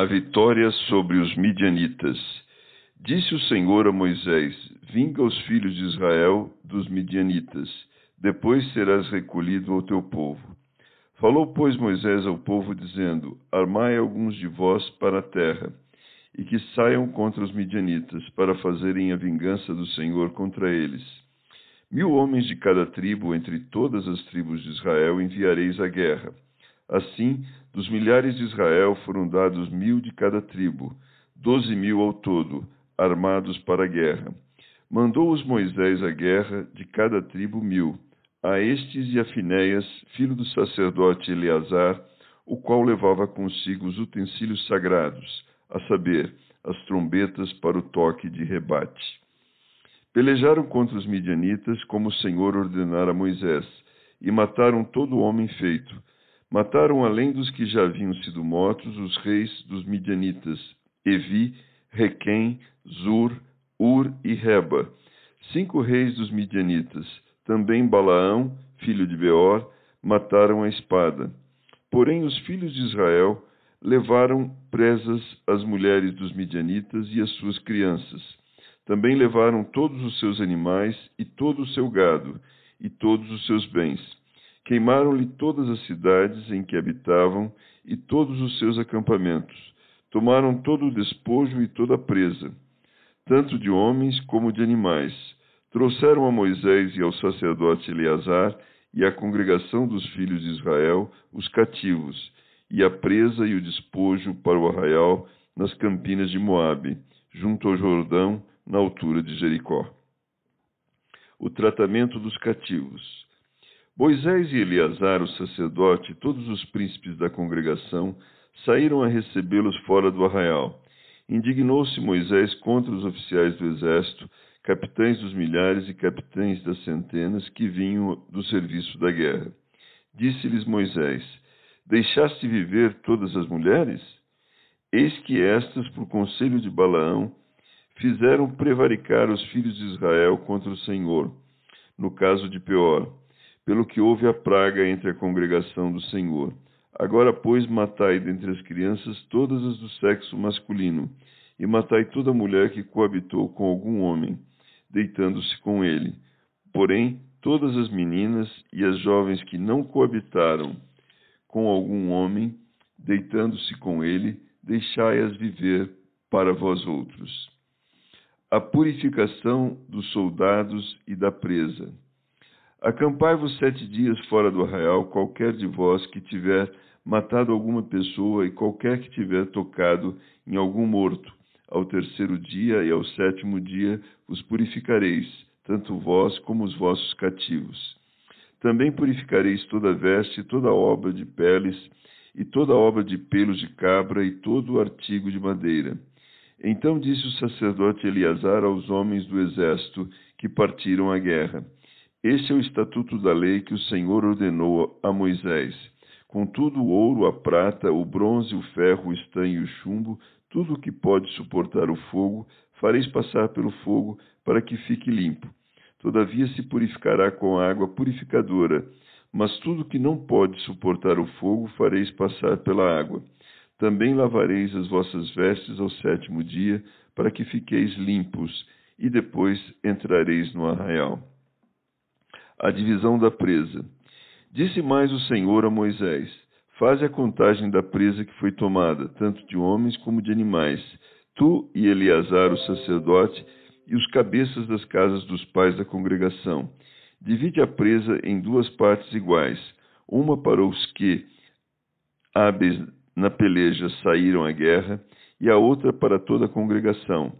A vitória sobre os midianitas. Disse o Senhor a Moisés: Vinga os filhos de Israel dos midianitas, depois serás recolhido ao teu povo. Falou, pois, Moisés ao povo, dizendo: Armai alguns de vós para a terra, e que saiam contra os midianitas, para fazerem a vingança do Senhor contra eles. Mil homens de cada tribo, entre todas as tribos de Israel, enviareis à guerra. Assim, dos milhares de Israel foram dados mil de cada tribo, doze mil ao todo, armados para a guerra. Mandou-os Moisés à guerra, de cada tribo mil, a estes e a Finéias, filho do sacerdote Eleazar, o qual levava consigo os utensílios sagrados, a saber, as trombetas para o toque de rebate. Pelejaram contra os midianitas, como o Senhor ordenara a Moisés, e mataram todo homem feito, Mataram, além dos que já haviam sido mortos, os reis dos midianitas, Evi, Requem, Zur, Ur e Reba, cinco reis dos midianitas. Também Balaão, filho de Beor, mataram a espada. Porém, os filhos de Israel levaram presas as mulheres dos midianitas e as suas crianças. Também levaram todos os seus animais e todo o seu gado e todos os seus bens Queimaram-lhe todas as cidades em que habitavam e todos os seus acampamentos. Tomaram todo o despojo e toda a presa, tanto de homens como de animais. Trouxeram a Moisés e ao sacerdote Eleazar e à congregação dos filhos de Israel os cativos, e a presa e o despojo para o arraial nas campinas de Moabe, junto ao Jordão, na altura de Jericó. O tratamento dos cativos. Moisés e Eleazar, o sacerdote, e todos os príncipes da congregação saíram a recebê-los fora do arraial. Indignou-se Moisés contra os oficiais do exército, capitães dos milhares e capitães das centenas que vinham do serviço da guerra. Disse-lhes Moisés: Deixaste viver todas as mulheres? Eis que estas, por conselho de Balaão, fizeram prevaricar os filhos de Israel contra o Senhor, no caso de Peor pelo que houve a praga entre a congregação do Senhor. Agora, pois, matai dentre as crianças todas as do sexo masculino, e matai toda mulher que coabitou com algum homem, deitando-se com ele. Porém, todas as meninas e as jovens que não coabitaram com algum homem, deitando-se com ele, deixai-as viver para vós outros. A purificação dos soldados e da presa. Acampai-vos sete dias fora do arraial, qualquer de vós que tiver matado alguma pessoa e qualquer que tiver tocado em algum morto. Ao terceiro dia e ao sétimo dia vos purificareis, tanto vós como os vossos cativos. Também purificareis toda veste, toda obra de peles, e toda obra de pelos de cabra, e todo artigo de madeira. Então disse o sacerdote Eleazar aos homens do exército que partiram à guerra: este é o estatuto da lei que o Senhor ordenou a Moisés. Contudo, o ouro, a prata, o bronze, o ferro, o estanho e o chumbo, tudo o que pode suportar o fogo, fareis passar pelo fogo para que fique limpo. Todavia se purificará com água purificadora, mas tudo que não pode suportar o fogo fareis passar pela água. Também lavareis as vossas vestes ao sétimo dia, para que fiqueis limpos, e depois entrareis no arraial a divisão da presa. Disse mais o Senhor a Moisés: Faze a contagem da presa que foi tomada, tanto de homens como de animais, tu e Eleazar, o sacerdote, e os cabeças das casas dos pais da congregação. Divide a presa em duas partes iguais, uma para os que, hábeis na peleja, saíram à guerra, e a outra para toda a congregação.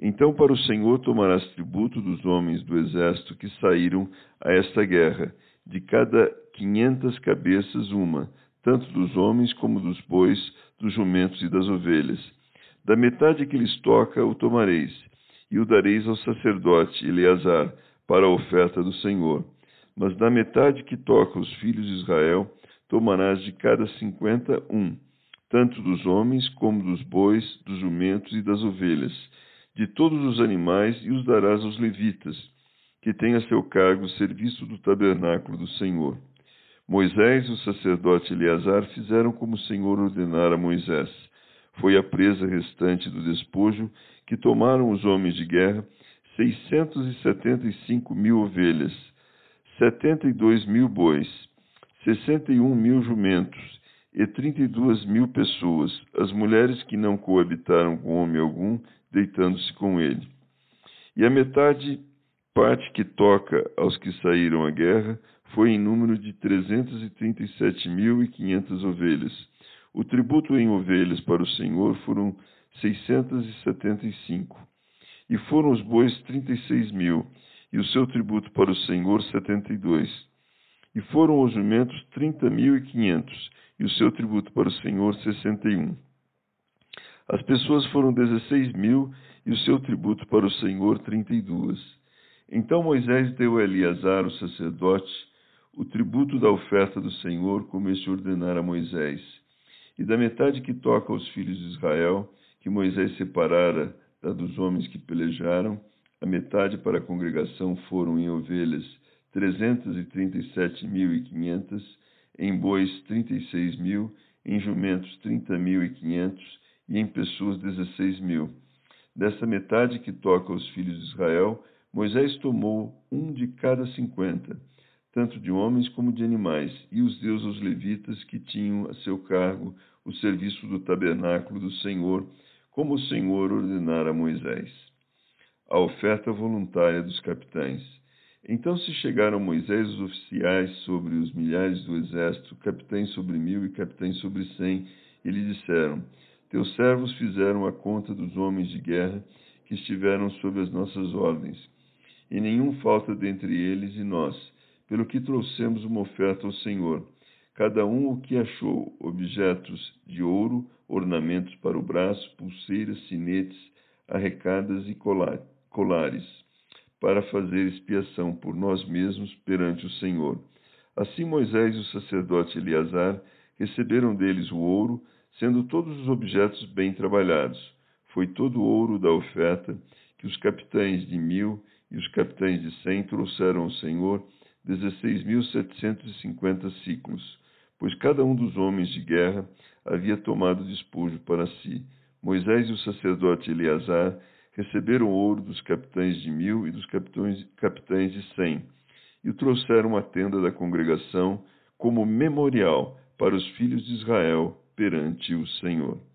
Então para o Senhor tomarás tributo dos homens do exército que saíram a esta guerra, de cada quinhentas cabeças uma, tanto dos homens como dos bois, dos jumentos e das ovelhas. Da metade que lhes toca o tomareis, e o dareis ao sacerdote Eleazar, para a oferta do Senhor. Mas da metade que toca os filhos de Israel, tomarás de cada cinquenta um, tanto dos homens como dos bois, dos jumentos e das ovelhas, de todos os animais, e os darás aos levitas, que têm a seu cargo o serviço do tabernáculo do Senhor. Moisés e o sacerdote Eleazar fizeram como o Senhor ordenara a Moisés. Foi a presa restante do despojo que tomaram os homens de guerra, seiscentos e setenta e cinco mil ovelhas, setenta e dois mil bois, sessenta e um mil jumentos e trinta e duas mil pessoas, as mulheres que não coabitaram com homem algum, deitando-se com ele. E a metade parte que toca aos que saíram à guerra foi em número de trezentos e trinta e sete mil e quinhentas ovelhas. O tributo em ovelhas para o Senhor foram seiscentos e setenta e cinco. E foram os bois trinta e seis mil, e o seu tributo para o Senhor setenta e dois. E foram os jumentos trinta mil e o seu tributo para o Senhor, 61. As pessoas foram 16 mil e o seu tributo para o Senhor, 32. Então Moisés deu a Eliasar, o sacerdote, o tributo da oferta do Senhor, como este ordenara a Moisés, e da metade que toca aos filhos de Israel, que Moisés separara da dos homens que pelejaram, a metade para a congregação foram em ovelhas, 337.500, em bois trinta e seis mil, em jumentos trinta mil e quinhentos, e em pessoas dezesseis mil. Dessa metade que toca aos filhos de Israel, Moisés tomou um de cada cinquenta, tanto de homens como de animais, e os deu aos levitas que tinham a seu cargo o serviço do tabernáculo do Senhor, como o Senhor ordenara a Moisés. A oferta voluntária dos capitães. Então se chegaram Moisés os oficiais sobre os milhares do exército, capitães sobre mil e capitães sobre cem, e lhe disseram: Teus servos fizeram a conta dos homens de guerra que estiveram sob as nossas ordens, e nenhum falta dentre eles e nós, pelo que trouxemos uma oferta ao Senhor. Cada um o que achou: objetos de ouro, ornamentos para o braço, pulseiras, sinetes, arrecadas e colares para fazer expiação por nós mesmos perante o Senhor. Assim Moisés e o sacerdote Eleazar receberam deles o ouro, sendo todos os objetos bem trabalhados. Foi todo o ouro da oferta que os capitães de mil e os capitães de cem trouxeram ao Senhor, dezesseis mil setecentos e cinquenta ciclos, pois cada um dos homens de guerra havia tomado despojo para si. Moisés e o sacerdote Eleazar receberam ouro dos capitães de mil e dos capitães, capitães de cem, e o trouxeram à tenda da congregação como memorial para os filhos de Israel perante o Senhor.